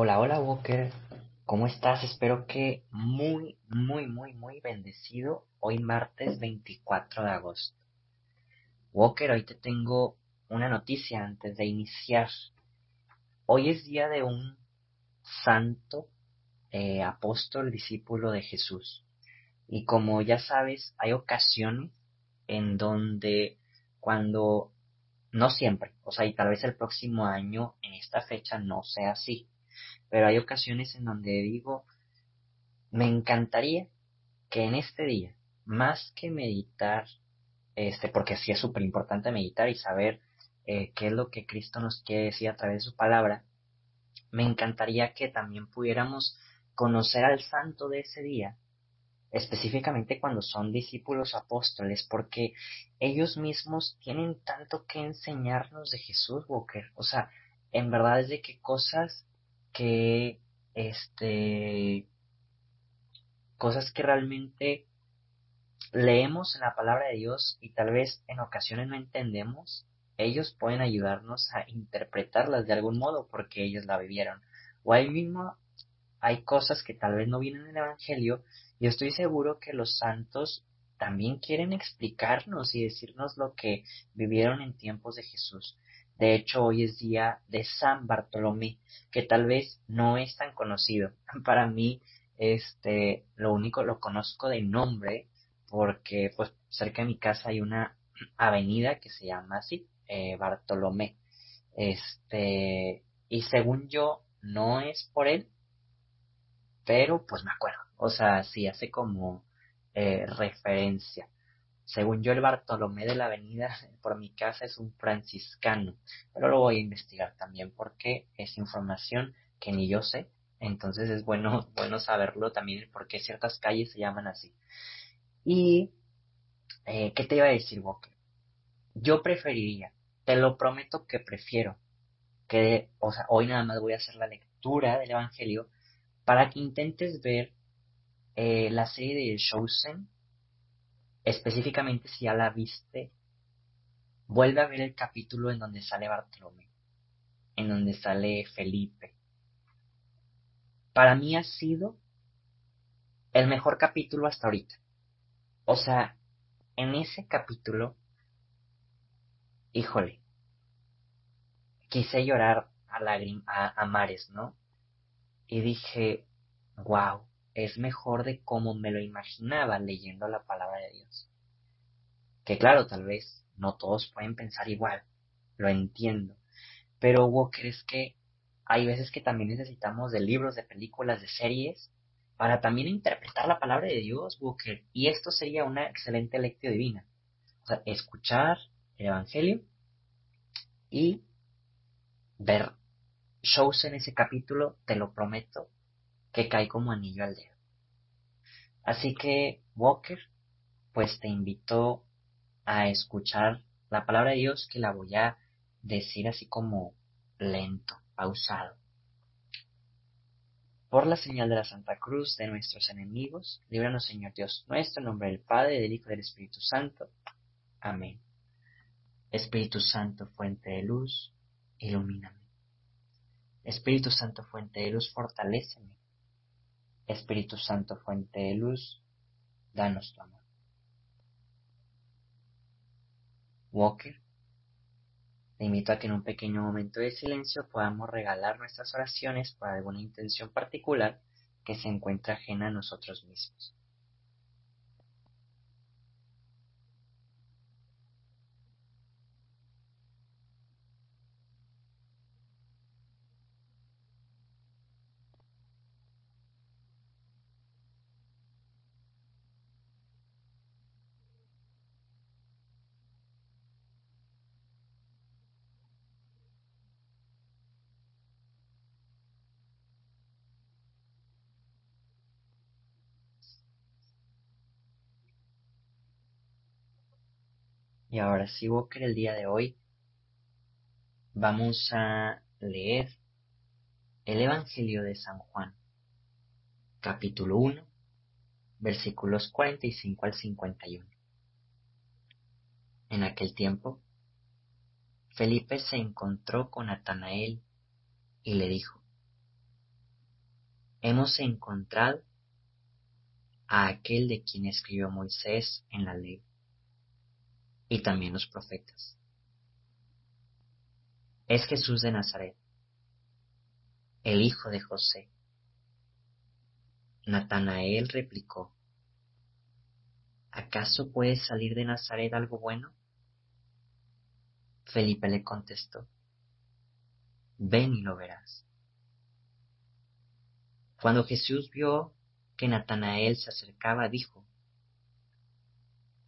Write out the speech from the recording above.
Hola, hola Walker, ¿cómo estás? Espero que muy, muy, muy, muy bendecido hoy martes 24 de agosto. Walker, hoy te tengo una noticia antes de iniciar. Hoy es día de un santo eh, apóstol, discípulo de Jesús. Y como ya sabes, hay ocasiones en donde cuando, no siempre, o sea, y tal vez el próximo año en esta fecha no sea así, pero hay ocasiones en donde digo, me encantaría que en este día, más que meditar, este, porque sí es súper importante meditar y saber eh, qué es lo que Cristo nos quiere decir a través de su palabra, me encantaría que también pudiéramos conocer al santo de ese día, específicamente cuando son discípulos apóstoles, porque ellos mismos tienen tanto que enseñarnos de Jesús, Walker. O sea, en verdad es de qué cosas que, este, cosas que realmente leemos en la palabra de Dios y tal vez en ocasiones no entendemos, ellos pueden ayudarnos a interpretarlas de algún modo porque ellos la vivieron. O ahí mismo hay cosas que tal vez no vienen en el Evangelio y estoy seguro que los santos también quieren explicarnos y decirnos lo que vivieron en tiempos de Jesús. De hecho, hoy es día de San Bartolomé, que tal vez no es tan conocido. Para mí, este, lo único lo conozco de nombre, porque pues cerca de mi casa hay una avenida que se llama así, eh, Bartolomé. Este, y según yo, no es por él, pero pues me acuerdo. O sea, sí hace como eh, referencia. Según yo, el Bartolomé de la avenida por mi casa es un franciscano, pero lo voy a investigar también porque es información que ni yo sé, entonces es bueno, bueno saberlo también porque ciertas calles se llaman así. Y, eh, ¿qué te iba a decir, Walker? Yo preferiría, te lo prometo que prefiero, que, o sea, hoy nada más voy a hacer la lectura del Evangelio para que intentes ver eh, la serie de Chosen específicamente si ya la viste, vuelve a ver el capítulo en donde sale Bartolomé, en donde sale Felipe. Para mí ha sido el mejor capítulo hasta ahorita. O sea, en ese capítulo, híjole, quise llorar a, a, a mares, ¿no? Y dije, wow, es mejor de cómo me lo imaginaba leyendo la palabra de Dios. Que claro, tal vez no todos pueden pensar igual, lo entiendo, pero Walker es que hay veces que también necesitamos de libros, de películas, de series, para también interpretar la palabra de Dios, Walker, y esto sería una excelente lección divina. O sea, escuchar el Evangelio y ver shows en ese capítulo, te lo prometo, que cae como anillo al dedo. Así que, Walker, pues te invito a escuchar la palabra de Dios que la voy a decir así como lento, pausado. Por la señal de la Santa Cruz de nuestros enemigos, líbranos Señor Dios nuestro, en nombre del Padre, del Hijo y del Espíritu Santo. Amén. Espíritu Santo, fuente de luz, ilumíname. Espíritu Santo, fuente de luz, fortaléceme. Espíritu Santo, fuente de luz, danos tu amor. Walker, te invito a que en un pequeño momento de silencio podamos regalar nuestras oraciones por alguna intención particular que se encuentra ajena a nosotros mismos. Y ahora sí, Walker, el día de hoy vamos a leer el Evangelio de San Juan, capítulo 1, versículos 45 al 51. En aquel tiempo, Felipe se encontró con Natanael y le dijo, hemos encontrado a aquel de quien escribió Moisés en la ley y también los profetas. Es Jesús de Nazaret, el hijo de José. Natanael replicó, ¿acaso puede salir de Nazaret algo bueno? Felipe le contestó, ven y lo verás. Cuando Jesús vio que Natanael se acercaba, dijo,